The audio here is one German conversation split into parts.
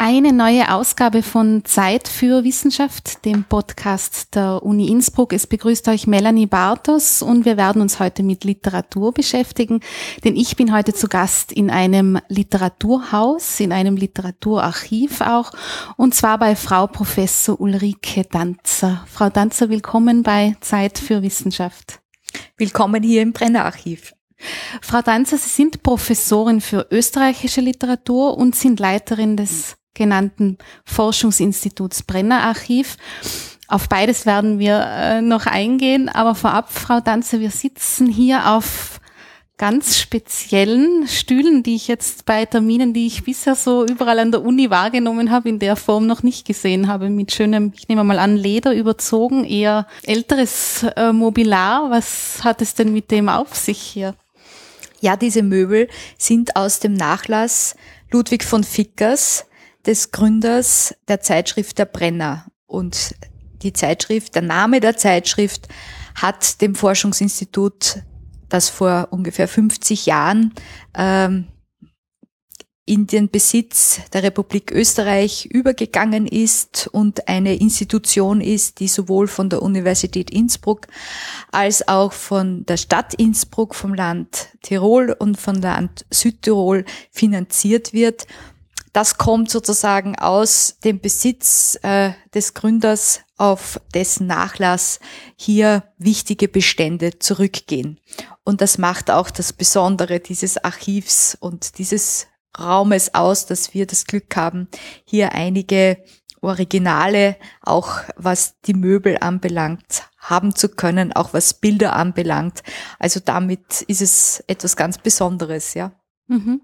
Eine neue Ausgabe von Zeit für Wissenschaft, dem Podcast der Uni Innsbruck. Es begrüßt euch Melanie Bartos und wir werden uns heute mit Literatur beschäftigen, denn ich bin heute zu Gast in einem Literaturhaus, in einem Literaturarchiv auch, und zwar bei Frau Professor Ulrike Danzer. Frau Danzer, willkommen bei Zeit für Wissenschaft. Willkommen hier im Brennerarchiv. Frau Danzer, Sie sind Professorin für österreichische Literatur und sind Leiterin des genannten Forschungsinstituts Brenner Archiv. Auf beides werden wir äh, noch eingehen, aber vorab, Frau Danze, wir sitzen hier auf ganz speziellen Stühlen, die ich jetzt bei Terminen, die ich bisher so überall an der Uni wahrgenommen habe, in der Form noch nicht gesehen habe, mit schönem, ich nehme mal an, Leder überzogen, eher älteres äh, Mobilar. Was hat es denn mit dem auf sich hier? Ja, diese Möbel sind aus dem Nachlass Ludwig von Fickers, des Gründers der Zeitschrift Der Brenner. Und die Zeitschrift, der Name der Zeitschrift hat dem Forschungsinstitut, das vor ungefähr 50 Jahren ähm, in den Besitz der Republik Österreich übergegangen ist und eine Institution ist, die sowohl von der Universität Innsbruck als auch von der Stadt Innsbruck, vom Land Tirol und von Land Südtirol finanziert wird das kommt sozusagen aus dem Besitz äh, des Gründers, auf dessen Nachlass hier wichtige Bestände zurückgehen. Und das macht auch das Besondere dieses Archivs und dieses Raumes aus, dass wir das Glück haben, hier einige Originale, auch was die Möbel anbelangt, haben zu können, auch was Bilder anbelangt. Also damit ist es etwas ganz Besonderes, ja. Mhm.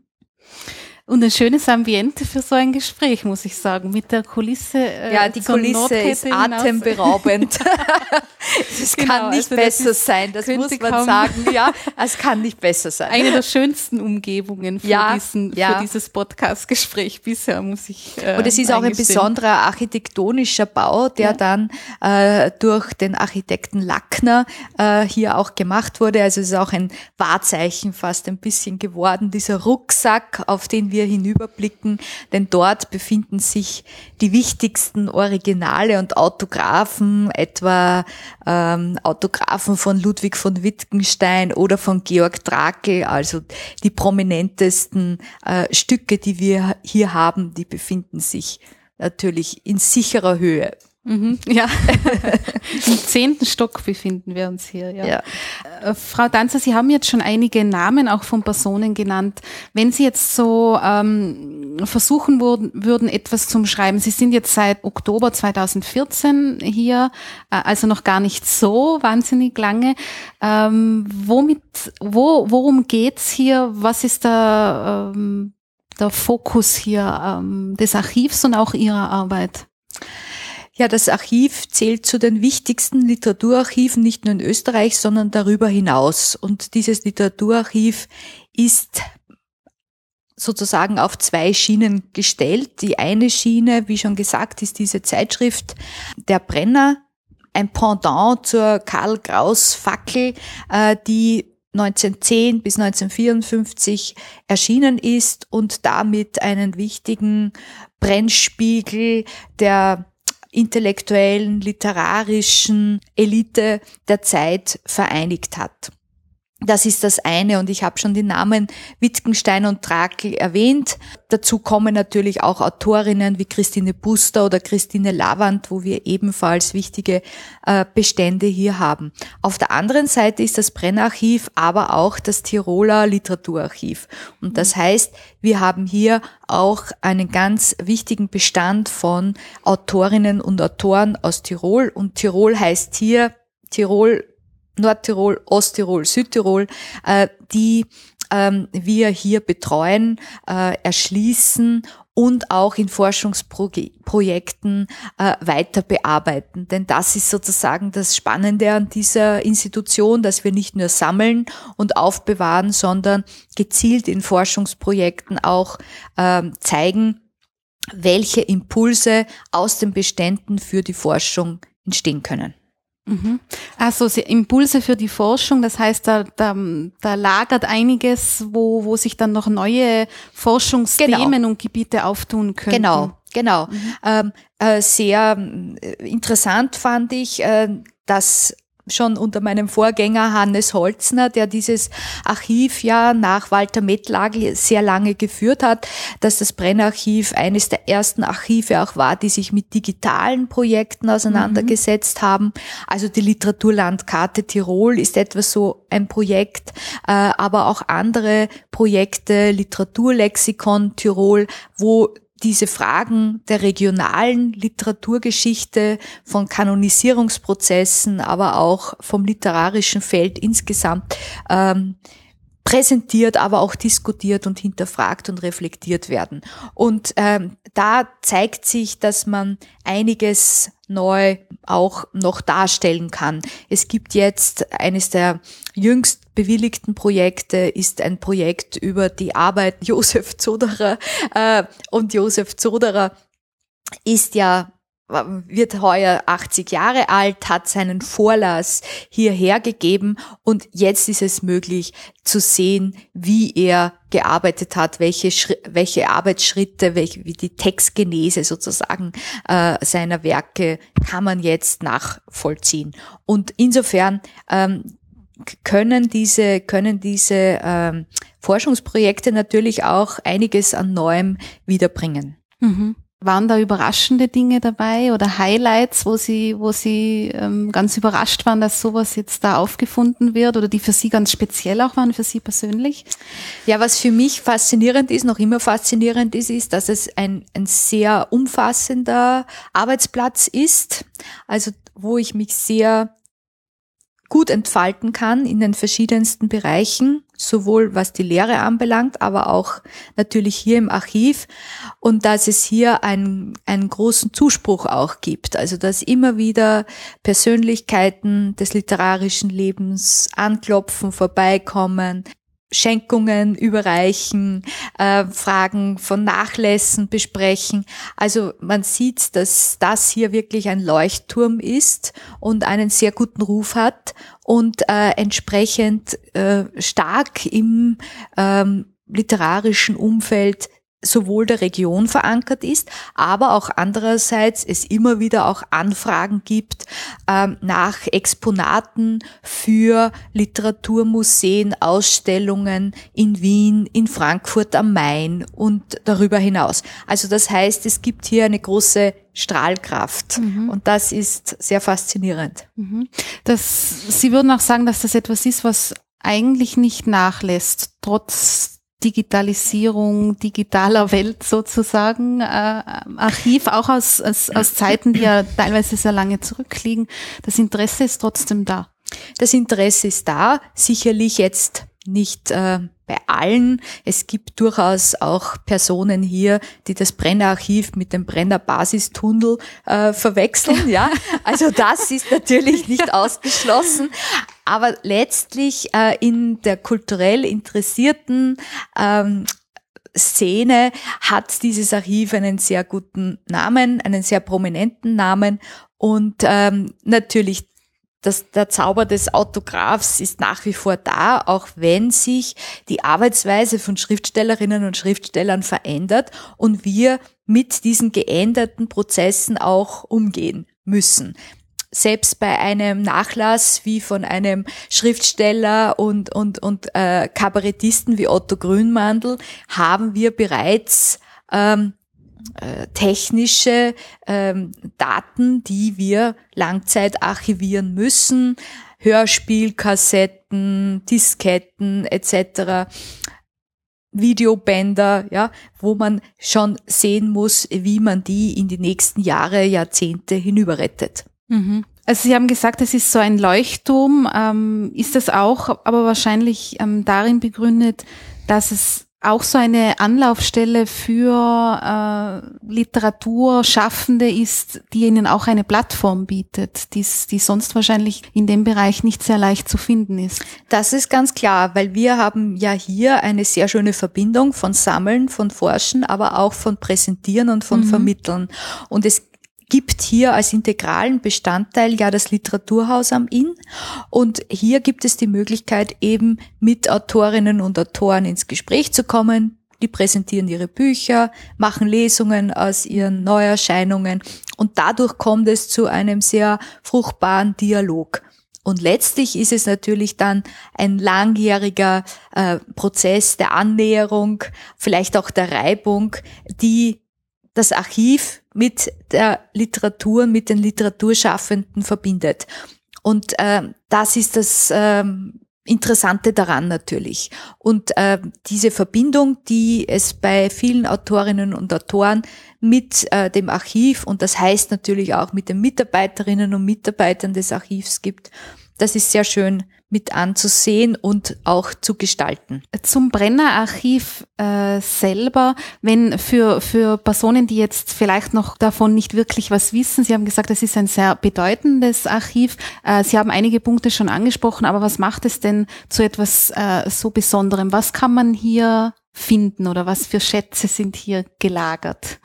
Und ein schönes Ambiente für so ein Gespräch, muss ich sagen, mit der Kulisse. Äh, ja, die Kulisse ist atemberaubend. Es genau, kann nicht also besser das sein, das muss man sagen. Ja, es kann nicht besser sein. Eine der schönsten Umgebungen für, ja, diesen, ja. für dieses Podcast-Gespräch bisher, muss ich äh, Und es ist auch ein besonderer architektonischer Bau, der ja. dann äh, durch den Architekten Lackner äh, hier auch gemacht wurde. Also es ist auch ein Wahrzeichen fast ein bisschen geworden, dieser Rucksack, auf den wir hinüberblicken, denn dort befinden sich die wichtigsten Originale und Autographen, etwa ähm, Autographen von Ludwig von Wittgenstein oder von Georg Drakel, also die prominentesten äh, Stücke, die wir hier haben, die befinden sich natürlich in sicherer Höhe. Mhm, ja, im zehnten Stock befinden wir uns hier. Ja. ja. Äh, Frau Danzer, Sie haben jetzt schon einige Namen auch von Personen genannt. Wenn Sie jetzt so ähm, versuchen würden, würden, etwas zum Schreiben, Sie sind jetzt seit Oktober 2014 hier, äh, also noch gar nicht so wahnsinnig lange. Ähm, womit, wo, worum geht's hier? Was ist der, ähm, der Fokus hier ähm, des Archivs und auch Ihrer Arbeit? Ja, das Archiv zählt zu den wichtigsten Literaturarchiven nicht nur in Österreich, sondern darüber hinaus. Und dieses Literaturarchiv ist sozusagen auf zwei Schienen gestellt. Die eine Schiene, wie schon gesagt, ist diese Zeitschrift Der Brenner, ein Pendant zur Karl Kraus Fackel, äh, die 1910 bis 1954 erschienen ist und damit einen wichtigen Brennspiegel der intellektuellen, literarischen Elite der Zeit vereinigt hat. Das ist das eine und ich habe schon die Namen Wittgenstein und Trakel erwähnt. Dazu kommen natürlich auch Autorinnen wie Christine Buster oder Christine Lavand, wo wir ebenfalls wichtige äh, Bestände hier haben. Auf der anderen Seite ist das Brennarchiv aber auch das Tiroler Literaturarchiv. Und das heißt, wir haben hier auch einen ganz wichtigen Bestand von Autorinnen und Autoren aus Tirol. Und Tirol heißt hier Tirol Nordtirol, Osttirol, Südtirol, äh, die ähm, wir hier betreuen, äh, erschließen und auch in Forschungsprojekten äh, weiter bearbeiten. Denn das ist sozusagen das Spannende an dieser Institution, dass wir nicht nur sammeln und aufbewahren, sondern gezielt in Forschungsprojekten auch ähm, zeigen, welche Impulse aus den Beständen für die Forschung entstehen können. Mhm. Also Impulse für die Forschung, das heißt, da, da, da lagert einiges, wo, wo sich dann noch neue Forschungsthemen genau. und Gebiete auftun können. Genau, genau. Mhm. Ähm, äh, sehr äh, interessant fand ich, äh, dass schon unter meinem Vorgänger Hannes Holzner, der dieses Archiv ja nach Walter Mettlagel sehr lange geführt hat, dass das Brennarchiv eines der ersten Archive auch war, die sich mit digitalen Projekten auseinandergesetzt mhm. haben. Also die Literaturlandkarte Tirol ist etwas so ein Projekt, äh, aber auch andere Projekte, Literaturlexikon Tirol, wo diese Fragen der regionalen Literaturgeschichte, von Kanonisierungsprozessen, aber auch vom literarischen Feld insgesamt ähm, präsentiert, aber auch diskutiert und hinterfragt und reflektiert werden. Und ähm, da zeigt sich, dass man einiges neu auch noch darstellen kann. Es gibt jetzt eines der jüngst bewilligten Projekte ist ein Projekt über die Arbeit Josef Zoderer äh, und Josef Zoderer ist ja wird heuer 80 Jahre alt, hat seinen Vorlass hierher gegeben und jetzt ist es möglich zu sehen, wie er gearbeitet hat, welche, welche Arbeitsschritte, welche, wie die Textgenese sozusagen äh, seiner Werke kann man jetzt nachvollziehen. Und insofern ähm, können diese, können diese ähm, Forschungsprojekte natürlich auch einiges an Neuem wiederbringen. Mhm. Waren da überraschende Dinge dabei oder Highlights, wo Sie, wo Sie ähm, ganz überrascht waren, dass sowas jetzt da aufgefunden wird oder die für Sie ganz speziell auch waren, für Sie persönlich? Ja, was für mich faszinierend ist, noch immer faszinierend ist, ist, dass es ein, ein sehr umfassender Arbeitsplatz ist, also wo ich mich sehr gut entfalten kann in den verschiedensten Bereichen, sowohl was die Lehre anbelangt, aber auch natürlich hier im Archiv und dass es hier einen, einen großen Zuspruch auch gibt. Also dass immer wieder Persönlichkeiten des literarischen Lebens anklopfen, vorbeikommen, Schenkungen überreichen, äh, Fragen von Nachlässen besprechen. Also man sieht, dass das hier wirklich ein Leuchtturm ist und einen sehr guten Ruf hat und äh, entsprechend äh, stark im ähm, literarischen Umfeld sowohl der Region verankert ist, aber auch andererseits es immer wieder auch Anfragen gibt ähm, nach Exponaten für Literaturmuseen, Ausstellungen in Wien, in Frankfurt am Main und darüber hinaus. Also das heißt, es gibt hier eine große Strahlkraft. Mhm. Und das ist sehr faszinierend. Mhm. Das, Sie würden auch sagen, dass das etwas ist, was eigentlich nicht nachlässt, trotz Digitalisierung digitaler Welt sozusagen, äh, Archiv, auch aus, aus, aus Zeiten, die ja teilweise sehr lange zurückliegen. Das Interesse ist trotzdem da. Das Interesse ist da, sicherlich jetzt nicht äh, bei allen. Es gibt durchaus auch Personen hier, die das Brennerarchiv mit dem Brenner Basistunnel äh, verwechseln. Ja, also das ist natürlich nicht ausgeschlossen. Aber letztlich äh, in der kulturell interessierten ähm, Szene hat dieses Archiv einen sehr guten Namen, einen sehr prominenten Namen und ähm, natürlich das, der Zauber des Autographs ist nach wie vor da, auch wenn sich die Arbeitsweise von Schriftstellerinnen und Schriftstellern verändert und wir mit diesen geänderten Prozessen auch umgehen müssen. Selbst bei einem Nachlass wie von einem Schriftsteller und, und, und äh, Kabarettisten wie Otto Grünmandl haben wir bereits ähm, äh, technische ähm, Daten, die wir Langzeit archivieren müssen, Hörspielkassetten, Disketten etc. Videobänder, ja, wo man schon sehen muss, wie man die in die nächsten Jahre, Jahrzehnte hinüberrettet. Mhm. Also Sie haben gesagt, es ist so ein Leuchtturm. Ähm, ist das auch aber wahrscheinlich ähm, darin begründet, dass es auch so eine Anlaufstelle für äh, Literaturschaffende ist, die ihnen auch eine Plattform bietet, die, die sonst wahrscheinlich in dem Bereich nicht sehr leicht zu finden ist. Das ist ganz klar, weil wir haben ja hier eine sehr schöne Verbindung von Sammeln, von Forschen, aber auch von Präsentieren und von mhm. Vermitteln. Und es gibt hier als integralen Bestandteil ja das Literaturhaus am Inn. Und hier gibt es die Möglichkeit, eben mit Autorinnen und Autoren ins Gespräch zu kommen. Die präsentieren ihre Bücher, machen Lesungen aus ihren Neuerscheinungen und dadurch kommt es zu einem sehr fruchtbaren Dialog. Und letztlich ist es natürlich dann ein langjähriger äh, Prozess der Annäherung, vielleicht auch der Reibung, die das Archiv mit der Literatur, mit den Literaturschaffenden verbindet. Und äh, das ist das äh, Interessante daran natürlich. Und äh, diese Verbindung, die es bei vielen Autorinnen und Autoren mit äh, dem Archiv und das heißt natürlich auch mit den Mitarbeiterinnen und Mitarbeitern des Archivs gibt, das ist sehr schön mit anzusehen und auch zu gestalten. Zum Brenner-Archiv äh, selber, wenn für, für Personen, die jetzt vielleicht noch davon nicht wirklich was wissen, Sie haben gesagt, es ist ein sehr bedeutendes Archiv. Äh, Sie haben einige Punkte schon angesprochen, aber was macht es denn zu etwas äh, so Besonderem? Was kann man hier finden oder was für Schätze sind hier gelagert?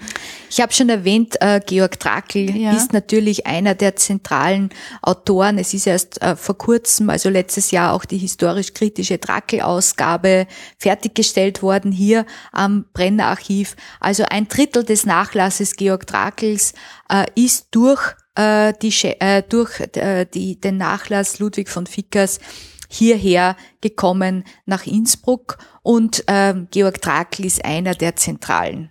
Ich habe schon erwähnt, äh, Georg Trakl ja. ist natürlich einer der zentralen Autoren. Es ist erst äh, vor kurzem, also letztes Jahr, auch die historisch-kritische Trakl-Ausgabe fertiggestellt worden hier am Brenner Archiv. Also ein Drittel des Nachlasses Georg Trakls äh, ist durch, äh, die, äh, durch äh, die, den Nachlass Ludwig von Fickers hierher gekommen nach Innsbruck und ähm, Georg Trakl ist einer der zentralen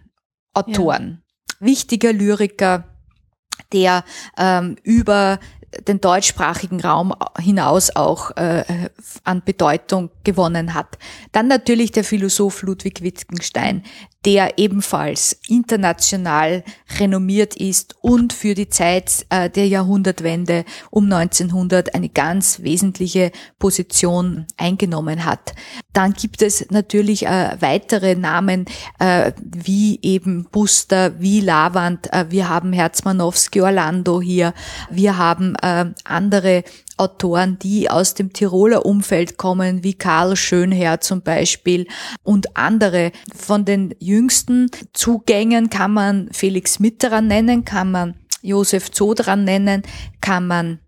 Autoren. Ja. Wichtiger Lyriker, der ähm, über den deutschsprachigen Raum hinaus auch äh, an Bedeutung gewonnen hat. Dann natürlich der Philosoph Ludwig Wittgenstein, der ebenfalls international renommiert ist und für die Zeit äh, der Jahrhundertwende um 1900 eine ganz wesentliche Position eingenommen hat. Dann gibt es natürlich äh, weitere Namen äh, wie eben Buster, wie Lavand. Äh, wir haben Herzmanowski Orlando hier. Wir haben äh, andere Autoren, die aus dem Tiroler Umfeld kommen, wie Karl Schönherr zum Beispiel und andere. Von den jüngsten Zugängen kann man Felix Mitterer nennen, kann man Josef Zodran nennen, kann man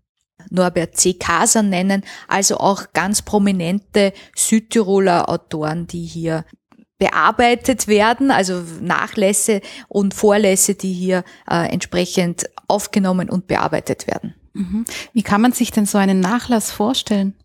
Norbert C. Kaser nennen, also auch ganz prominente Südtiroler Autoren, die hier bearbeitet werden, also Nachlässe und Vorlässe, die hier äh, entsprechend aufgenommen und bearbeitet werden. Mhm. Wie kann man sich denn so einen Nachlass vorstellen?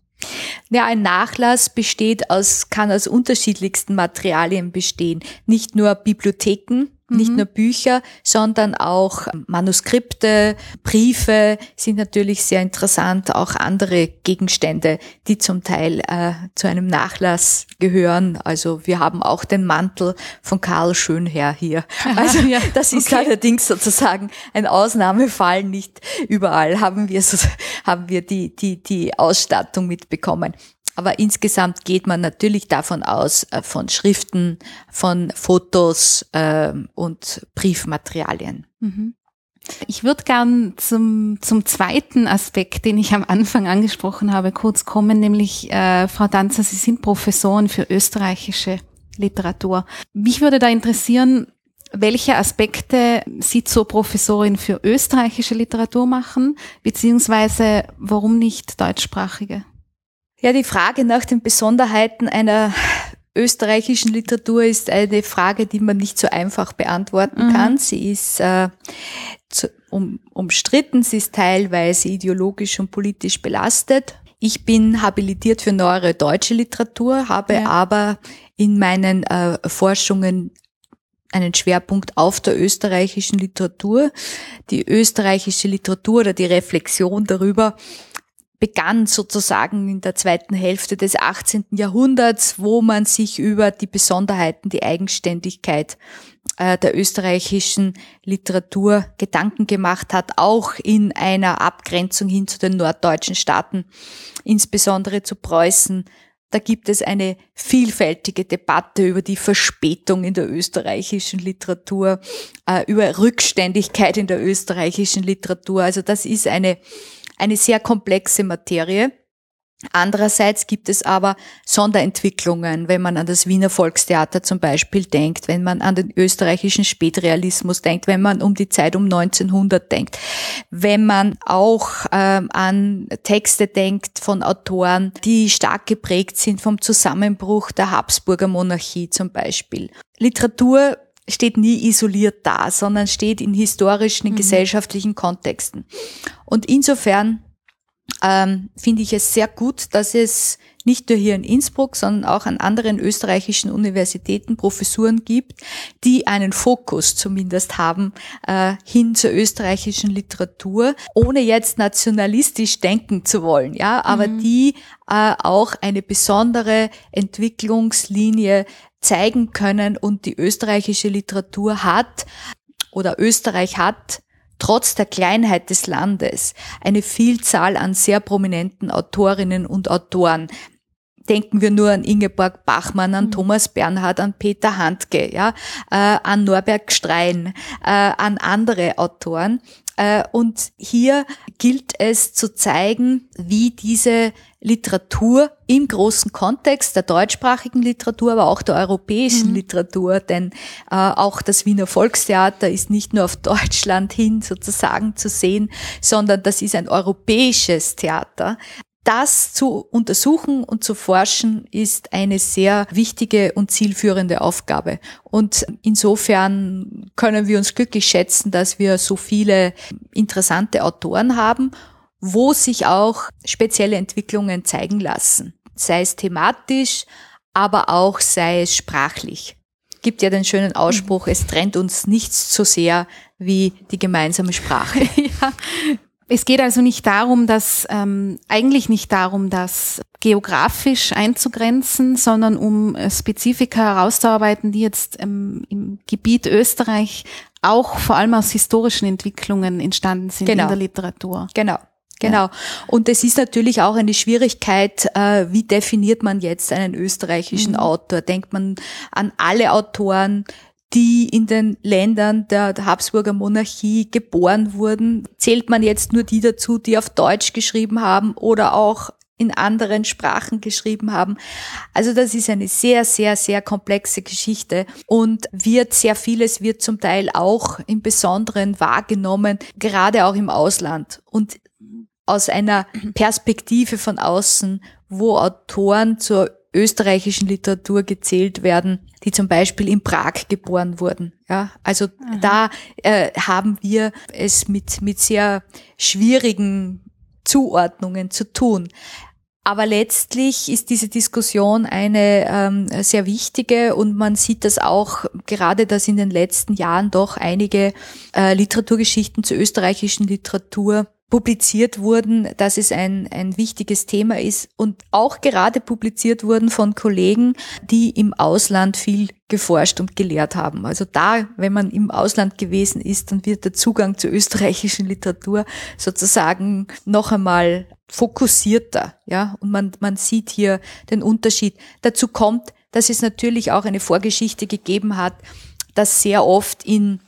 Ja, ein Nachlass besteht aus, kann aus unterschiedlichsten Materialien bestehen. Nicht nur Bibliotheken, nicht mhm. nur Bücher, sondern auch Manuskripte, Briefe sind natürlich sehr interessant, auch andere Gegenstände, die zum Teil äh, zu einem Nachlass gehören. Also wir haben auch den Mantel von Karl Schönherr hier. Also ja, das ist okay. allerdings sozusagen ein Ausnahmefall. Nicht überall haben wir so, haben wir die die die Ausstattung mitbekommen. Aber insgesamt geht man natürlich davon aus, äh, von Schriften, von Fotos äh, und Briefmaterialien. Mhm. Ich würde gern zum, zum zweiten Aspekt, den ich am Anfang angesprochen habe, kurz kommen, nämlich äh, Frau Danzer, Sie sind Professorin für österreichische Literatur. Mich würde da interessieren, welche Aspekte Sie zur Professorin für österreichische Literatur machen, beziehungsweise warum nicht deutschsprachige? Ja, die Frage nach den Besonderheiten einer österreichischen Literatur ist eine Frage, die man nicht so einfach beantworten mhm. kann. Sie ist äh, zu, um, umstritten, sie ist teilweise ideologisch und politisch belastet. Ich bin habilitiert für neuere deutsche Literatur, habe ja. aber in meinen äh, Forschungen einen Schwerpunkt auf der österreichischen Literatur. Die österreichische Literatur oder die Reflexion darüber begann sozusagen in der zweiten Hälfte des 18. Jahrhunderts, wo man sich über die Besonderheiten, die Eigenständigkeit äh, der österreichischen Literatur Gedanken gemacht hat, auch in einer Abgrenzung hin zu den norddeutschen Staaten, insbesondere zu Preußen. Da gibt es eine vielfältige Debatte über die Verspätung in der österreichischen Literatur, äh, über Rückständigkeit in der österreichischen Literatur. Also das ist eine eine sehr komplexe Materie. Andererseits gibt es aber Sonderentwicklungen, wenn man an das Wiener Volkstheater zum Beispiel denkt, wenn man an den österreichischen Spätrealismus denkt, wenn man um die Zeit um 1900 denkt, wenn man auch ähm, an Texte denkt von Autoren, die stark geprägt sind vom Zusammenbruch der Habsburger Monarchie zum Beispiel. Literatur steht nie isoliert da, sondern steht in historischen, mhm. gesellschaftlichen Kontexten. Und insofern ähm, finde ich es sehr gut, dass es nicht nur hier in Innsbruck, sondern auch an anderen österreichischen Universitäten Professuren gibt, die einen Fokus zumindest haben äh, hin zur österreichischen Literatur, ohne jetzt nationalistisch denken zu wollen, ja, aber mhm. die äh, auch eine besondere Entwicklungslinie zeigen können und die österreichische Literatur hat oder Österreich hat trotz der Kleinheit des Landes eine Vielzahl an sehr prominenten Autorinnen und Autoren. Denken wir nur an Ingeborg Bachmann, an mhm. Thomas Bernhard, an Peter Handke, ja, äh, an Norberg Strein, äh, an andere Autoren. Äh, und hier gilt es zu zeigen, wie diese Literatur im großen Kontext der deutschsprachigen Literatur, aber auch der europäischen mhm. Literatur, denn äh, auch das Wiener Volkstheater ist nicht nur auf Deutschland hin sozusagen zu sehen, sondern das ist ein europäisches Theater. Das zu untersuchen und zu forschen ist eine sehr wichtige und zielführende Aufgabe. Und insofern können wir uns glücklich schätzen, dass wir so viele interessante Autoren haben wo sich auch spezielle Entwicklungen zeigen lassen. Sei es thematisch, aber auch sei es sprachlich. Gibt ja den schönen Ausspruch, es trennt uns nichts so sehr wie die gemeinsame Sprache. ja. Es geht also nicht darum, dass ähm, eigentlich nicht darum, das geografisch einzugrenzen, sondern um Spezifika herauszuarbeiten, die jetzt ähm, im Gebiet Österreich auch vor allem aus historischen Entwicklungen entstanden sind genau. in der Literatur. Genau. Genau. Ja. Und es ist natürlich auch eine Schwierigkeit, äh, wie definiert man jetzt einen österreichischen mhm. Autor? Denkt man an alle Autoren, die in den Ländern der, der Habsburger Monarchie geboren wurden? Zählt man jetzt nur die dazu, die auf Deutsch geschrieben haben oder auch in anderen Sprachen geschrieben haben. Also das ist eine sehr, sehr, sehr komplexe Geschichte und wird sehr vieles wird zum Teil auch im Besonderen wahrgenommen, gerade auch im Ausland. Und aus einer Perspektive von außen, wo Autoren zur österreichischen Literatur gezählt werden, die zum Beispiel in Prag geboren wurden. Ja, also mhm. da äh, haben wir es mit mit sehr schwierigen Zuordnungen zu tun. Aber letztlich ist diese Diskussion eine ähm, sehr wichtige und man sieht das auch gerade, dass in den letzten Jahren doch einige äh, Literaturgeschichten zur österreichischen Literatur publiziert wurden, dass es ein, ein wichtiges Thema ist und auch gerade publiziert wurden von Kollegen, die im Ausland viel geforscht und gelehrt haben. Also da, wenn man im Ausland gewesen ist, dann wird der Zugang zur österreichischen Literatur sozusagen noch einmal fokussierter, ja, und man, man sieht hier den Unterschied. Dazu kommt, dass es natürlich auch eine Vorgeschichte gegeben hat, dass sehr oft in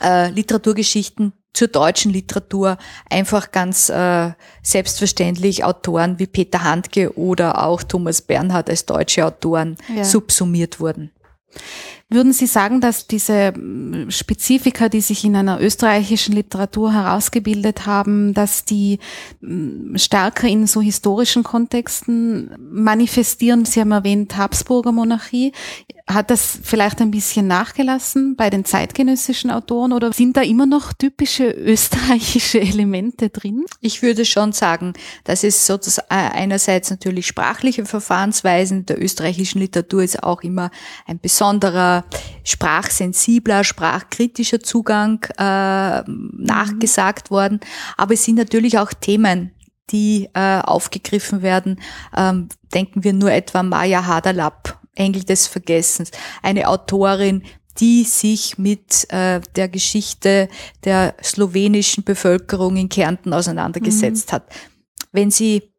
äh, Literaturgeschichten zur deutschen Literatur einfach ganz äh, selbstverständlich Autoren wie Peter Handke oder auch Thomas Bernhard als deutsche Autoren ja. subsumiert wurden. Würden Sie sagen, dass diese hm, Spezifika, die sich in einer österreichischen Literatur herausgebildet haben, dass die hm, stärker in so historischen Kontexten manifestieren? Sie haben erwähnt Habsburger Monarchie. Hat das vielleicht ein bisschen nachgelassen bei den zeitgenössischen Autoren oder sind da immer noch typische österreichische Elemente drin? Ich würde schon sagen, dass es sozusagen äh, einerseits natürlich sprachliche Verfahrensweisen der österreichischen Literatur ist auch immer ein besonderer sprachsensibler, sprachkritischer Zugang äh, nachgesagt worden, aber es sind natürlich auch Themen, die äh, aufgegriffen werden. Ähm, denken wir nur etwa Maya Haderlapp Engel des Vergessens, eine Autorin, die sich mit äh, der Geschichte der slowenischen Bevölkerung in Kärnten auseinandergesetzt mhm. hat. Wenn Sie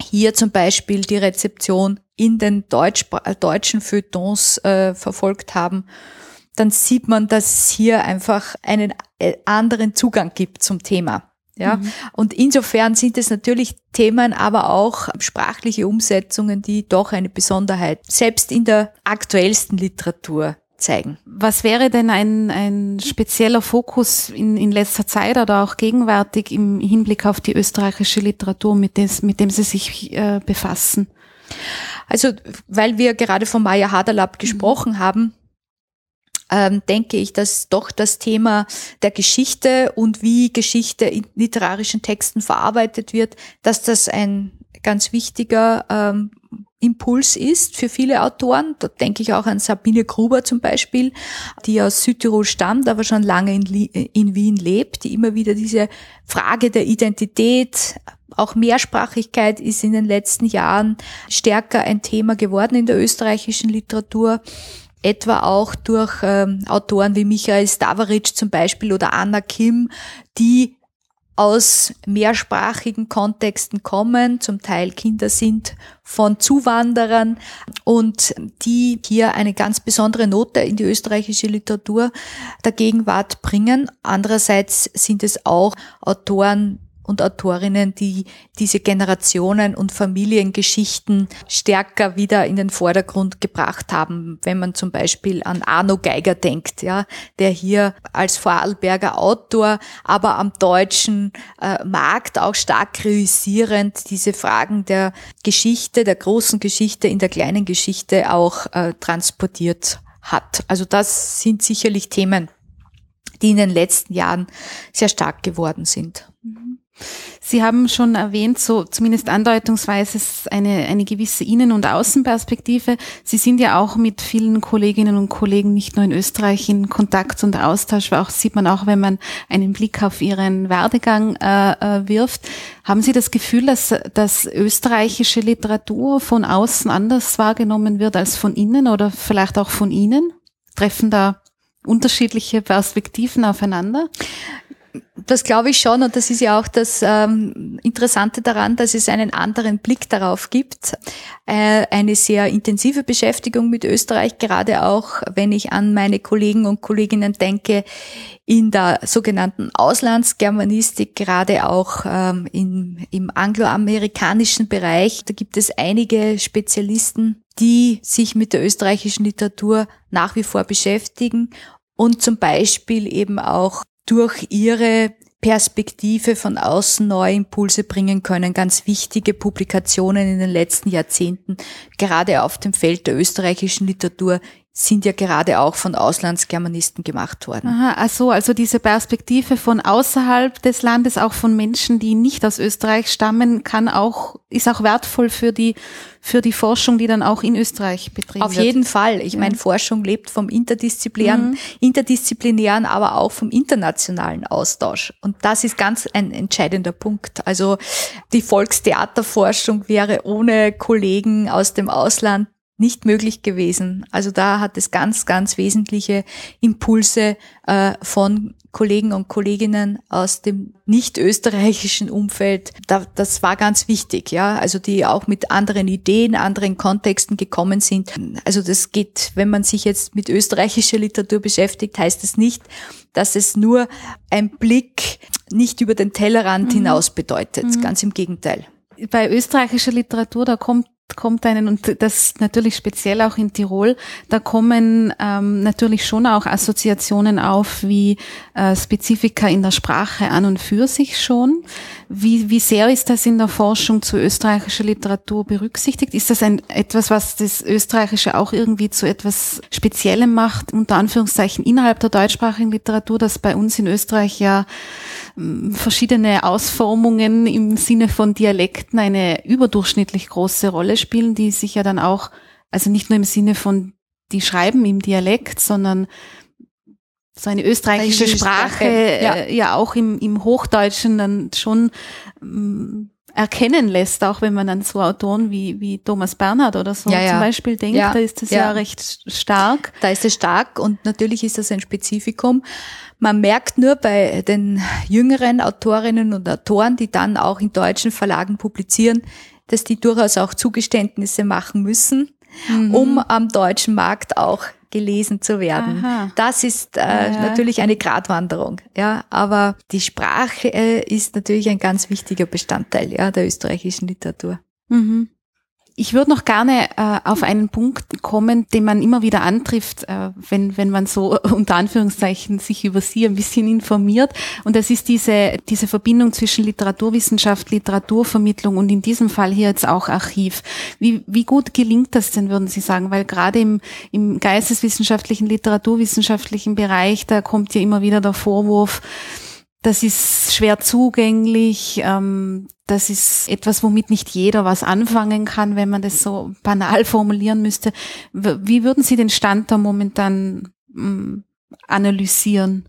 hier zum Beispiel die Rezeption in den Deutsch, deutschen Feuilletons äh, verfolgt haben, dann sieht man, dass es hier einfach einen äh, anderen Zugang gibt zum Thema. Ja, mhm. und insofern sind es natürlich Themen, aber auch sprachliche Umsetzungen, die doch eine Besonderheit selbst in der aktuellsten Literatur zeigen. Was wäre denn ein, ein spezieller Fokus in, in letzter Zeit oder auch gegenwärtig im Hinblick auf die österreichische Literatur, mit, des, mit dem Sie sich äh, befassen? Also, weil wir gerade von Maya Haderlab gesprochen mhm. haben, ähm, denke ich, dass doch das Thema der Geschichte und wie Geschichte in literarischen Texten verarbeitet wird, dass das ein ganz wichtiger ähm, Impuls ist für viele Autoren. Da denke ich auch an Sabine Gruber zum Beispiel, die aus Südtirol stammt, aber schon lange in, in Wien lebt, die immer wieder diese Frage der Identität, auch Mehrsprachigkeit ist in den letzten Jahren stärker ein Thema geworden in der österreichischen Literatur etwa auch durch ähm, Autoren wie Michael Stavaric zum Beispiel oder Anna Kim, die aus mehrsprachigen Kontexten kommen, zum Teil Kinder sind von Zuwanderern und die hier eine ganz besondere Note in die österreichische Literatur der Gegenwart bringen. Andererseits sind es auch Autoren und Autorinnen, die diese Generationen und Familiengeschichten stärker wieder in den Vordergrund gebracht haben. Wenn man zum Beispiel an Arno Geiger denkt, ja, der hier als Vorarlberger Autor, aber am deutschen äh, Markt auch stark realisierend diese Fragen der Geschichte, der großen Geschichte in der kleinen Geschichte auch äh, transportiert hat. Also das sind sicherlich Themen, die in den letzten Jahren sehr stark geworden sind. Sie haben schon erwähnt, so zumindest andeutungsweise eine, eine gewisse Innen- und Außenperspektive. Sie sind ja auch mit vielen Kolleginnen und Kollegen nicht nur in Österreich in Kontakt und Austausch, auch sieht man auch, wenn man einen Blick auf Ihren Werdegang äh, äh, wirft. Haben Sie das Gefühl, dass, dass österreichische Literatur von außen anders wahrgenommen wird als von innen oder vielleicht auch von Ihnen? Treffen da unterschiedliche Perspektiven aufeinander? Das glaube ich schon und das ist ja auch das ähm, Interessante daran, dass es einen anderen Blick darauf gibt. Äh, eine sehr intensive Beschäftigung mit Österreich, gerade auch wenn ich an meine Kollegen und Kolleginnen denke in der sogenannten Auslandsgermanistik, gerade auch ähm, in, im angloamerikanischen Bereich. Da gibt es einige Spezialisten, die sich mit der österreichischen Literatur nach wie vor beschäftigen und zum Beispiel eben auch durch ihre Perspektive von außen neue Impulse bringen können. Ganz wichtige Publikationen in den letzten Jahrzehnten, gerade auf dem Feld der österreichischen Literatur, sind ja gerade auch von Auslandsgermanisten gemacht worden. Aha, also, also diese Perspektive von außerhalb des Landes, auch von Menschen, die nicht aus Österreich stammen, kann auch, ist auch wertvoll für die, für die Forschung, die dann auch in Österreich betrieben Auf wird. Auf jeden Fall. Ich ja. meine, Forschung lebt vom interdisziplinären, mhm. interdisziplinären, aber auch vom internationalen Austausch. Und das ist ganz ein entscheidender Punkt. Also, die Volkstheaterforschung wäre ohne Kollegen aus dem Ausland nicht möglich gewesen. Also da hat es ganz, ganz wesentliche Impulse äh, von Kollegen und Kolleginnen aus dem nicht österreichischen Umfeld. Da, das war ganz wichtig, ja. Also die auch mit anderen Ideen, anderen Kontexten gekommen sind. Also das geht, wenn man sich jetzt mit österreichischer Literatur beschäftigt, heißt es das nicht, dass es nur ein Blick nicht über den Tellerrand mhm. hinaus bedeutet. Mhm. Ganz im Gegenteil. Bei österreichischer Literatur, da kommt kommt einen, und das natürlich speziell auch in Tirol, da kommen ähm, natürlich schon auch Assoziationen auf wie äh, Spezifika in der Sprache an und für sich schon. Wie, wie sehr ist das in der Forschung zu österreichischer Literatur berücksichtigt? Ist das ein, etwas, was das Österreichische auch irgendwie zu etwas Speziellem macht, unter Anführungszeichen innerhalb der deutschsprachigen Literatur, das bei uns in Österreich ja verschiedene Ausformungen im Sinne von Dialekten eine überdurchschnittlich große Rolle spielen, die sich ja dann auch, also nicht nur im Sinne von, die schreiben im Dialekt, sondern so eine österreichische Sprache, Sprache ja. Äh, ja. auch im, im Hochdeutschen dann schon ähm, erkennen lässt, auch wenn man an so Autoren wie, wie Thomas Bernhard oder so ja, ja. zum Beispiel denkt, da ist das ja. recht stark. Da ist es stark und natürlich ist das ein Spezifikum. Man merkt nur bei den jüngeren Autorinnen und Autoren, die dann auch in deutschen Verlagen publizieren, dass die durchaus auch Zugeständnisse machen müssen, mhm. um am deutschen Markt auch gelesen zu werden. Aha. Das ist äh, ja. natürlich eine Gratwanderung, ja, aber die Sprache äh, ist natürlich ein ganz wichtiger Bestandteil ja, der österreichischen Literatur. Mhm. Ich würde noch gerne äh, auf einen Punkt kommen, den man immer wieder antrifft, äh, wenn, wenn man so unter Anführungszeichen sich über sie ein bisschen informiert. Und das ist diese, diese Verbindung zwischen Literaturwissenschaft, Literaturvermittlung und in diesem Fall hier jetzt auch Archiv. Wie, wie gut gelingt das denn, würden Sie sagen? Weil gerade im, im geisteswissenschaftlichen, literaturwissenschaftlichen Bereich, da kommt ja immer wieder der Vorwurf, das ist schwer zugänglich. Ähm, das ist etwas, womit nicht jeder was anfangen kann, wenn man das so banal formulieren müsste. Wie würden Sie den Stand da momentan ähm, analysieren?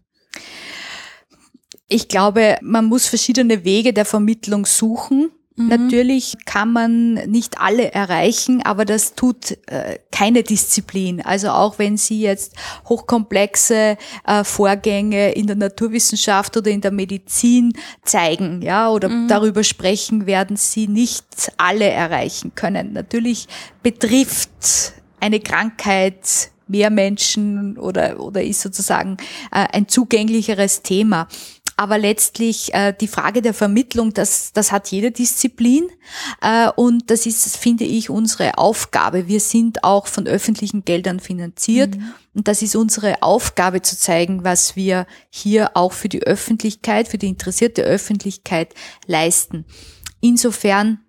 Ich glaube, man muss verschiedene Wege der Vermittlung suchen. Mhm. Natürlich kann man nicht alle erreichen, aber das tut äh, keine Disziplin. Also auch wenn Sie jetzt hochkomplexe äh, Vorgänge in der Naturwissenschaft oder in der Medizin zeigen, ja, oder mhm. darüber sprechen, werden Sie nicht alle erreichen können. Natürlich betrifft eine Krankheit mehr Menschen oder, oder ist sozusagen äh, ein zugänglicheres Thema. Aber letztlich äh, die Frage der Vermittlung, das, das hat jede Disziplin. Äh, und das ist, finde ich, unsere Aufgabe. Wir sind auch von öffentlichen Geldern finanziert. Mhm. Und das ist unsere Aufgabe zu zeigen, was wir hier auch für die Öffentlichkeit, für die interessierte Öffentlichkeit leisten. Insofern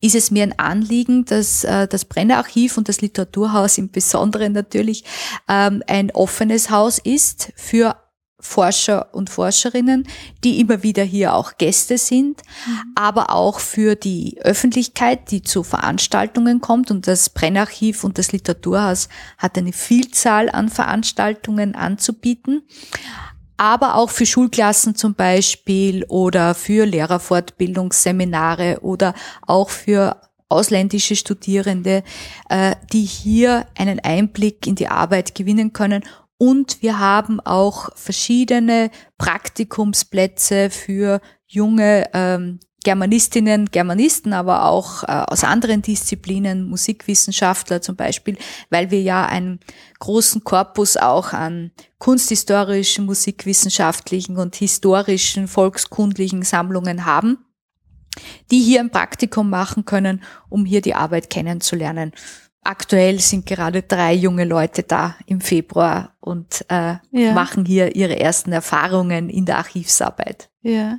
ist es mir ein Anliegen, dass äh, das Brennerarchiv und das Literaturhaus im Besonderen natürlich ähm, ein offenes Haus ist für Forscher und Forscherinnen, die immer wieder hier auch Gäste sind, mhm. aber auch für die Öffentlichkeit, die zu Veranstaltungen kommt. Und das Brennarchiv und das Literaturhaus hat eine Vielzahl an Veranstaltungen anzubieten, aber auch für Schulklassen zum Beispiel oder für Lehrerfortbildungsseminare oder auch für ausländische Studierende, äh, die hier einen Einblick in die Arbeit gewinnen können und wir haben auch verschiedene Praktikumsplätze für junge ähm, Germanistinnen, Germanisten, aber auch äh, aus anderen Disziplinen, Musikwissenschaftler zum Beispiel, weil wir ja einen großen Korpus auch an kunsthistorischen, musikwissenschaftlichen und historischen, volkskundlichen Sammlungen haben, die hier ein Praktikum machen können, um hier die Arbeit kennenzulernen. Aktuell sind gerade drei junge Leute da im Februar und äh, ja. machen hier ihre ersten Erfahrungen in der Archivsarbeit. Ja.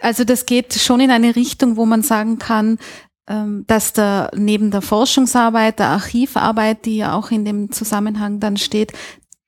Also das geht schon in eine Richtung, wo man sagen kann, ähm, dass da neben der Forschungsarbeit, der Archivarbeit, die ja auch in dem Zusammenhang dann steht,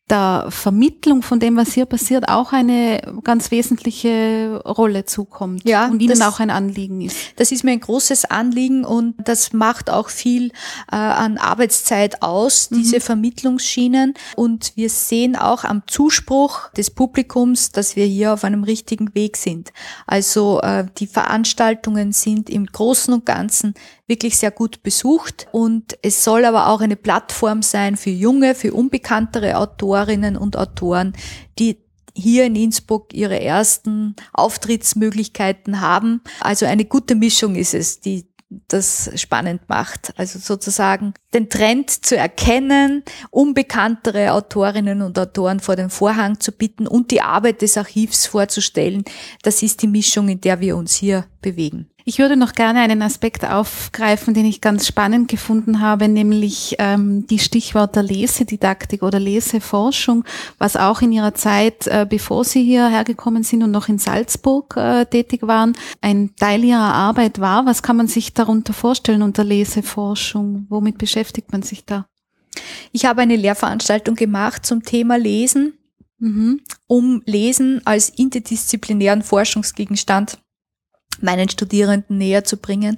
der Vermittlung von dem, was hier passiert, auch eine ganz wesentliche Rolle zukommt ja, und Ihnen das, auch ein Anliegen ist. Das ist mir ein großes Anliegen und das macht auch viel äh, an Arbeitszeit aus, mhm. diese Vermittlungsschienen. Und wir sehen auch am Zuspruch des Publikums, dass wir hier auf einem richtigen Weg sind. Also äh, die Veranstaltungen sind im Großen und Ganzen wirklich sehr gut besucht und es soll aber auch eine Plattform sein für junge, für unbekanntere Autorinnen und Autoren, die hier in Innsbruck ihre ersten Auftrittsmöglichkeiten haben. Also eine gute Mischung ist es, die das spannend macht. Also sozusagen den Trend zu erkennen, unbekanntere Autorinnen und Autoren vor den Vorhang zu bitten und die Arbeit des Archivs vorzustellen. Das ist die Mischung, in der wir uns hier bewegen. Ich würde noch gerne einen Aspekt aufgreifen, den ich ganz spannend gefunden habe, nämlich ähm, die Stichworte Lesedidaktik oder Leseforschung, was auch in Ihrer Zeit, äh, bevor Sie hierher gekommen sind und noch in Salzburg äh, tätig waren, ein Teil Ihrer Arbeit war. Was kann man sich darunter vorstellen unter Leseforschung? Womit beschäftigt man sich da? Ich habe eine Lehrveranstaltung gemacht zum Thema Lesen, mhm. um Lesen als interdisziplinären Forschungsgegenstand meinen Studierenden näher zu bringen.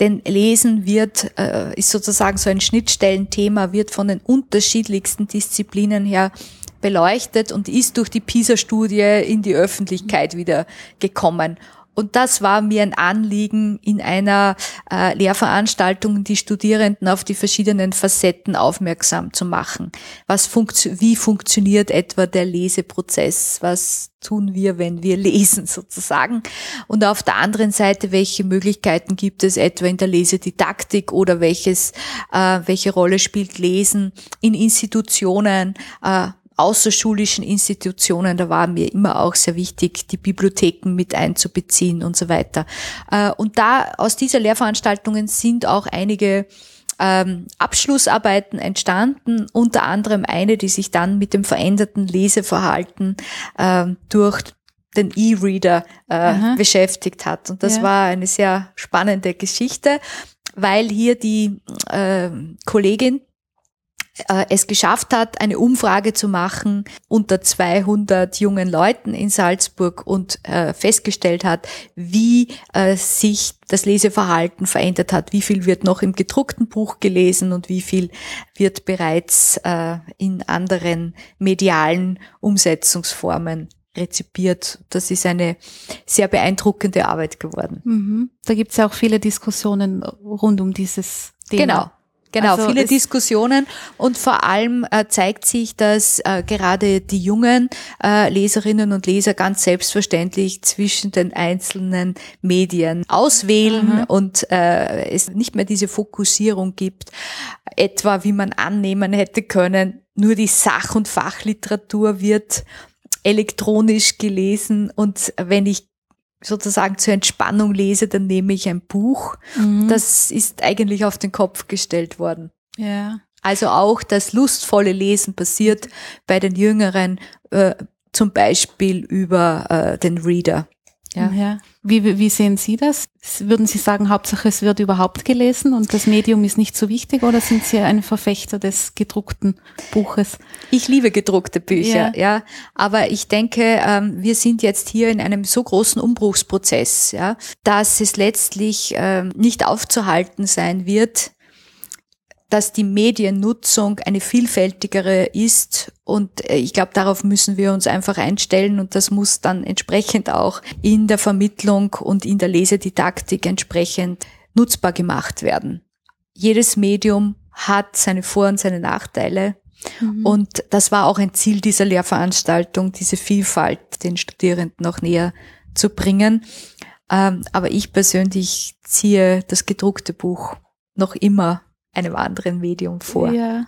Denn Lesen wird, äh, ist sozusagen so ein Schnittstellenthema, wird von den unterschiedlichsten Disziplinen her beleuchtet und ist durch die PISA-Studie in die Öffentlichkeit wieder gekommen. Und das war mir ein Anliegen, in einer äh, Lehrveranstaltung die Studierenden auf die verschiedenen Facetten aufmerksam zu machen. Was funktio wie funktioniert etwa der Leseprozess? Was tun wir, wenn wir lesen sozusagen? Und auf der anderen Seite, welche Möglichkeiten gibt es etwa in der Lesedidaktik oder welches, äh, welche Rolle spielt Lesen in Institutionen? Äh, außerschulischen Institutionen, da war mir immer auch sehr wichtig, die Bibliotheken mit einzubeziehen und so weiter. Äh, und da aus dieser Lehrveranstaltungen sind auch einige ähm, Abschlussarbeiten entstanden, unter anderem eine, die sich dann mit dem veränderten Leseverhalten äh, durch den E-Reader äh, beschäftigt hat. Und das ja. war eine sehr spannende Geschichte, weil hier die äh, Kollegin, äh, es geschafft hat, eine Umfrage zu machen unter 200 jungen Leuten in Salzburg und äh, festgestellt hat, wie äh, sich das Leseverhalten verändert hat, wie viel wird noch im gedruckten Buch gelesen und wie viel wird bereits äh, in anderen medialen Umsetzungsformen rezipiert. Das ist eine sehr beeindruckende Arbeit geworden. Mhm. Da gibt es ja auch viele Diskussionen rund um dieses Thema. Genau. Genau, also viele Diskussionen und vor allem äh, zeigt sich, dass äh, gerade die jungen äh, Leserinnen und Leser ganz selbstverständlich zwischen den einzelnen Medien auswählen mhm. und äh, es nicht mehr diese Fokussierung gibt, etwa wie man annehmen hätte können, nur die Sach- und Fachliteratur wird elektronisch gelesen und wenn ich sozusagen zur Entspannung lese, dann nehme ich ein Buch. Mhm. Das ist eigentlich auf den Kopf gestellt worden. Ja. Also auch das lustvolle Lesen passiert bei den Jüngeren, äh, zum Beispiel über äh, den Reader. Ja. ja. Wie, wie sehen Sie das? Würden Sie sagen, Hauptsache es wird überhaupt gelesen und das Medium ist nicht so wichtig oder sind Sie ein Verfechter des gedruckten Buches? Ich liebe gedruckte Bücher, ja. ja. Aber ich denke, ähm, wir sind jetzt hier in einem so großen Umbruchsprozess, ja, dass es letztlich ähm, nicht aufzuhalten sein wird, dass die Mediennutzung eine vielfältigere ist und äh, ich glaube, darauf müssen wir uns einfach einstellen und das muss dann entsprechend auch in der Vermittlung und in der Lesedidaktik entsprechend nutzbar gemacht werden. Jedes Medium hat seine Vor- und seine Nachteile. Mhm. Und das war auch ein Ziel dieser Lehrveranstaltung, diese Vielfalt den Studierenden noch näher zu bringen. Ähm, aber ich persönlich ziehe das gedruckte Buch noch immer einem anderen Medium vor. Ja.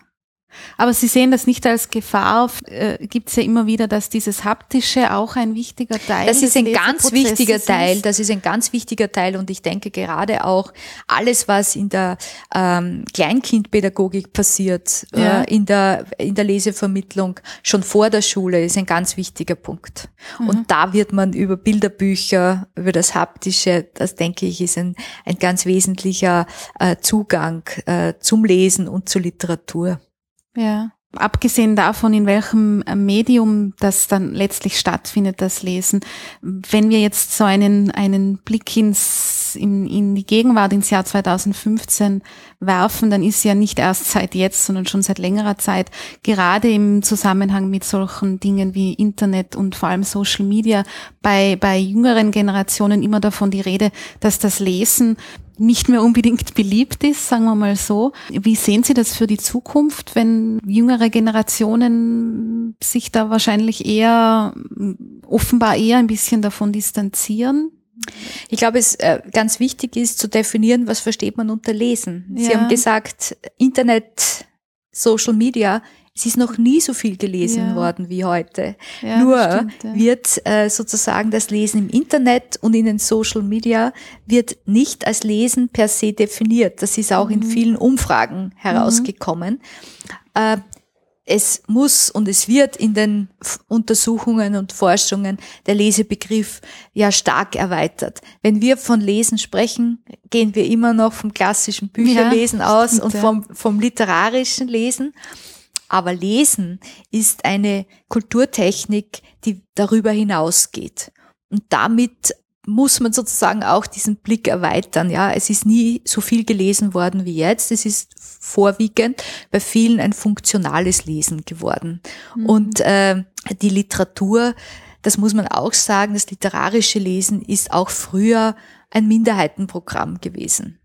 Aber Sie sehen das nicht als Gefahr. Äh, Gibt es ja immer wieder, dass dieses haptische auch ein wichtiger Teil Das ist ein ganz wichtiger Teil. Das ist ein ganz wichtiger Teil und ich denke gerade auch alles, was in der ähm, Kleinkindpädagogik passiert, äh, ja. äh, in der in der Lesevermittlung schon vor der Schule, ist ein ganz wichtiger Punkt. Mhm. Und da wird man über Bilderbücher, über das haptische, das denke ich, ist ein ein ganz wesentlicher äh, Zugang äh, zum Lesen und zur Literatur. Ja. Abgesehen davon, in welchem äh, Medium das dann letztlich stattfindet, das Lesen. Wenn wir jetzt so einen, einen Blick ins, in, in die Gegenwart, ins Jahr 2015 werfen, dann ist ja nicht erst seit jetzt, sondern schon seit längerer Zeit, gerade im Zusammenhang mit solchen Dingen wie Internet und vor allem Social Media, bei, bei jüngeren Generationen immer davon die Rede, dass das Lesen nicht mehr unbedingt beliebt ist, sagen wir mal so. Wie sehen Sie das für die Zukunft, wenn jüngere Generationen sich da wahrscheinlich eher, offenbar eher ein bisschen davon distanzieren? Ich glaube, es äh, ganz wichtig ist zu definieren, was versteht man unter Lesen. Sie ja. haben gesagt, Internet, Social Media es ist noch nie so viel gelesen ja. worden wie heute. Ja, Nur stimmt, ja. wird äh, sozusagen das Lesen im Internet und in den Social Media wird nicht als Lesen per se definiert. Das ist auch mhm. in vielen Umfragen herausgekommen. Mhm. Äh, es muss und es wird in den Untersuchungen und Forschungen der Lesebegriff ja stark erweitert. Wenn wir von Lesen sprechen, gehen wir immer noch vom klassischen Bücherlesen ja, aus stimmt, und vom, vom literarischen Lesen. Aber Lesen ist eine Kulturtechnik, die darüber hinausgeht. Und damit muss man sozusagen auch diesen Blick erweitern. Ja, es ist nie so viel gelesen worden wie jetzt. Es ist vorwiegend bei vielen ein funktionales Lesen geworden. Mhm. Und äh, die Literatur das muss man auch sagen, das literarische Lesen ist auch früher ein Minderheitenprogramm gewesen.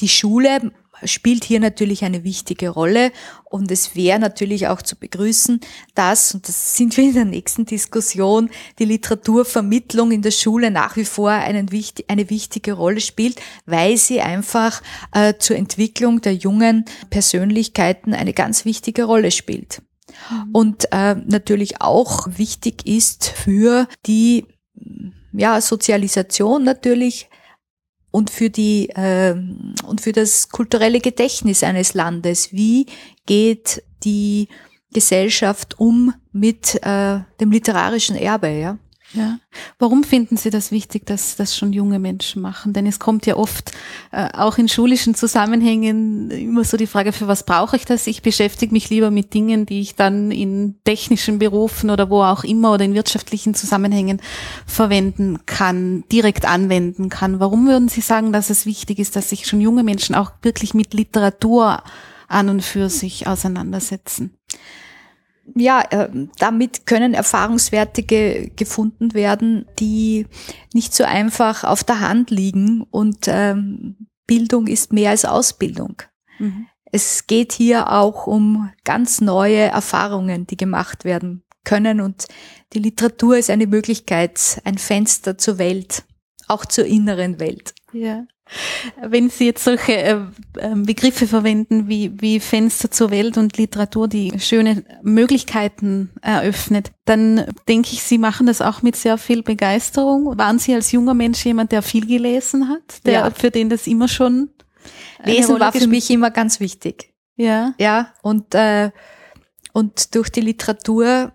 Die Schule spielt hier natürlich eine wichtige Rolle und es wäre natürlich auch zu begrüßen, dass, und das sind wir in der nächsten Diskussion, die Literaturvermittlung in der Schule nach wie vor einen, eine wichtige Rolle spielt, weil sie einfach äh, zur Entwicklung der jungen Persönlichkeiten eine ganz wichtige Rolle spielt. Mhm. Und äh, natürlich auch wichtig ist für die ja, Sozialisation natürlich und für die äh, und für das kulturelle Gedächtnis eines Landes. Wie geht die Gesellschaft um mit äh, dem literarischen Erbe? Ja. Ja. Warum finden Sie das wichtig, dass das schon junge Menschen machen? Denn es kommt ja oft äh, auch in schulischen Zusammenhängen immer so die Frage, für was brauche ich das? Ich beschäftige mich lieber mit Dingen, die ich dann in technischen Berufen oder wo auch immer oder in wirtschaftlichen Zusammenhängen verwenden kann, direkt anwenden kann. Warum würden Sie sagen, dass es wichtig ist, dass sich schon junge Menschen auch wirklich mit Literatur an und für sich auseinandersetzen? Ja, äh, damit können Erfahrungswerte ge gefunden werden, die nicht so einfach auf der Hand liegen. Und ähm, Bildung ist mehr als Ausbildung. Mhm. Es geht hier auch um ganz neue Erfahrungen, die gemacht werden können. Und die Literatur ist eine Möglichkeit, ein Fenster zur Welt, auch zur inneren Welt. Ja. Wenn Sie jetzt solche äh, ähm, Begriffe verwenden wie, wie Fenster zur Welt und Literatur, die schöne Möglichkeiten eröffnet, dann denke ich, Sie machen das auch mit sehr viel Begeisterung. Waren Sie als junger Mensch jemand, der viel gelesen hat, der, ja. für den das immer schon Lesen war für mich immer ganz wichtig. Ja. Ja, und, äh, und durch die Literatur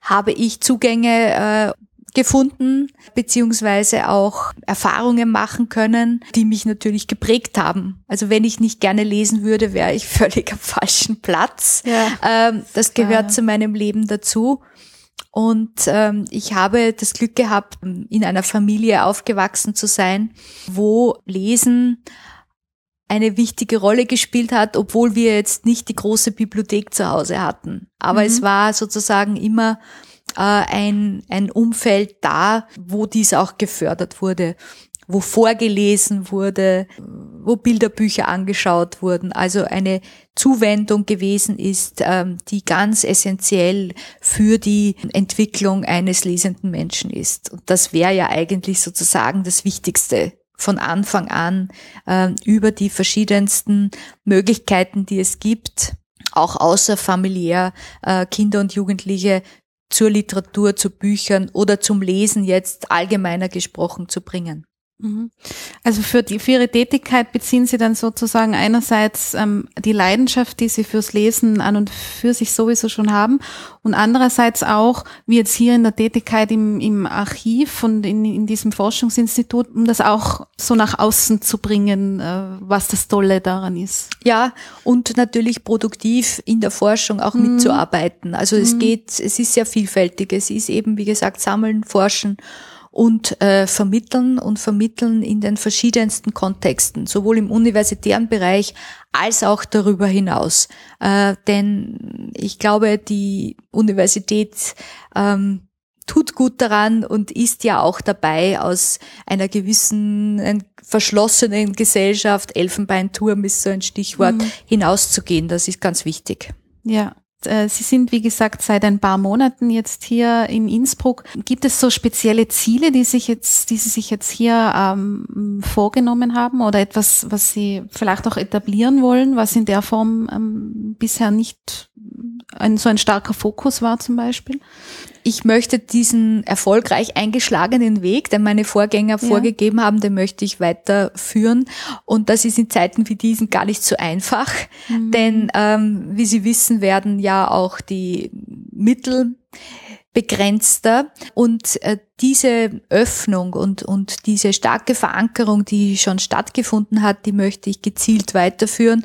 habe ich Zugänge äh, gefunden, beziehungsweise auch Erfahrungen machen können, die mich natürlich geprägt haben. Also wenn ich nicht gerne lesen würde, wäre ich völlig am falschen Platz. Ja. Ähm, das gehört ja. zu meinem Leben dazu. Und ähm, ich habe das Glück gehabt, in einer Familie aufgewachsen zu sein, wo Lesen eine wichtige Rolle gespielt hat, obwohl wir jetzt nicht die große Bibliothek zu Hause hatten. Aber mhm. es war sozusagen immer ein, ein Umfeld da, wo dies auch gefördert wurde, wo vorgelesen wurde, wo Bilderbücher angeschaut wurden, also eine Zuwendung gewesen ist, ähm, die ganz essentiell für die Entwicklung eines lesenden Menschen ist. Und das wäre ja eigentlich sozusagen das Wichtigste von Anfang an äh, über die verschiedensten Möglichkeiten, die es gibt, auch außerfamiliär äh, Kinder und Jugendliche zur Literatur, zu Büchern oder zum Lesen jetzt allgemeiner gesprochen zu bringen. Mhm. Also für, die, für Ihre Tätigkeit beziehen Sie dann sozusagen einerseits ähm, die Leidenschaft, die Sie fürs Lesen an und für sich sowieso schon haben und andererseits auch, wie jetzt hier in der Tätigkeit im, im Archiv und in, in diesem Forschungsinstitut, um das auch so nach außen zu bringen, äh, was das Tolle daran ist. Ja, und natürlich produktiv in der Forschung auch mhm. mitzuarbeiten. Also es mhm. geht, es ist sehr vielfältig. Es ist eben, wie gesagt, Sammeln, Forschen und äh, vermitteln und vermitteln in den verschiedensten Kontexten, sowohl im universitären Bereich als auch darüber hinaus. Äh, denn ich glaube, die Universität ähm, tut gut daran und ist ja auch dabei, aus einer gewissen verschlossenen Gesellschaft, Elfenbeinturm ist so ein Stichwort, mhm. hinauszugehen. Das ist ganz wichtig. Ja, Sie sind, wie gesagt, seit ein paar Monaten jetzt hier in Innsbruck. Gibt es so spezielle Ziele, die sich jetzt, die Sie sich jetzt hier ähm, vorgenommen haben oder etwas, was Sie vielleicht auch etablieren wollen, was in der Form ähm, bisher nicht ein, so ein starker Fokus war zum Beispiel? ich möchte diesen erfolgreich eingeschlagenen Weg, den meine Vorgänger ja. vorgegeben haben, den möchte ich weiterführen. Und das ist in Zeiten wie diesen gar nicht so einfach, mhm. denn ähm, wie Sie wissen, werden ja auch die Mittel begrenzter und äh, diese Öffnung und, und diese starke Verankerung, die schon stattgefunden hat, die möchte ich gezielt weiterführen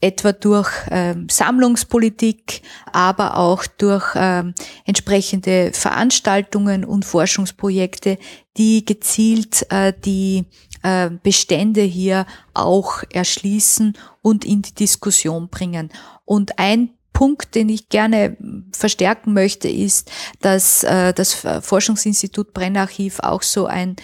etwa durch ähm, Sammlungspolitik, aber auch durch ähm, entsprechende Veranstaltungen und Forschungsprojekte, die gezielt äh, die äh, Bestände hier auch erschließen und in die Diskussion bringen. Und ein Punkt, den ich gerne verstärken möchte, ist, dass äh, das Forschungsinstitut Brennarchiv auch so ein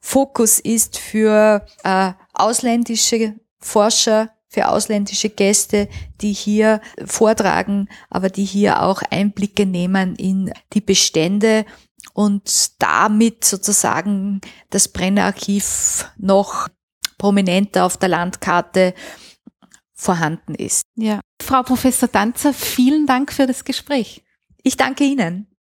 Fokus ist für äh, ausländische Forscher, für ausländische Gäste, die hier vortragen, aber die hier auch Einblicke nehmen in die Bestände und damit sozusagen das Brennerarchiv noch prominenter auf der Landkarte vorhanden ist. Ja. Frau Professor Danzer, vielen Dank für das Gespräch. Ich danke Ihnen.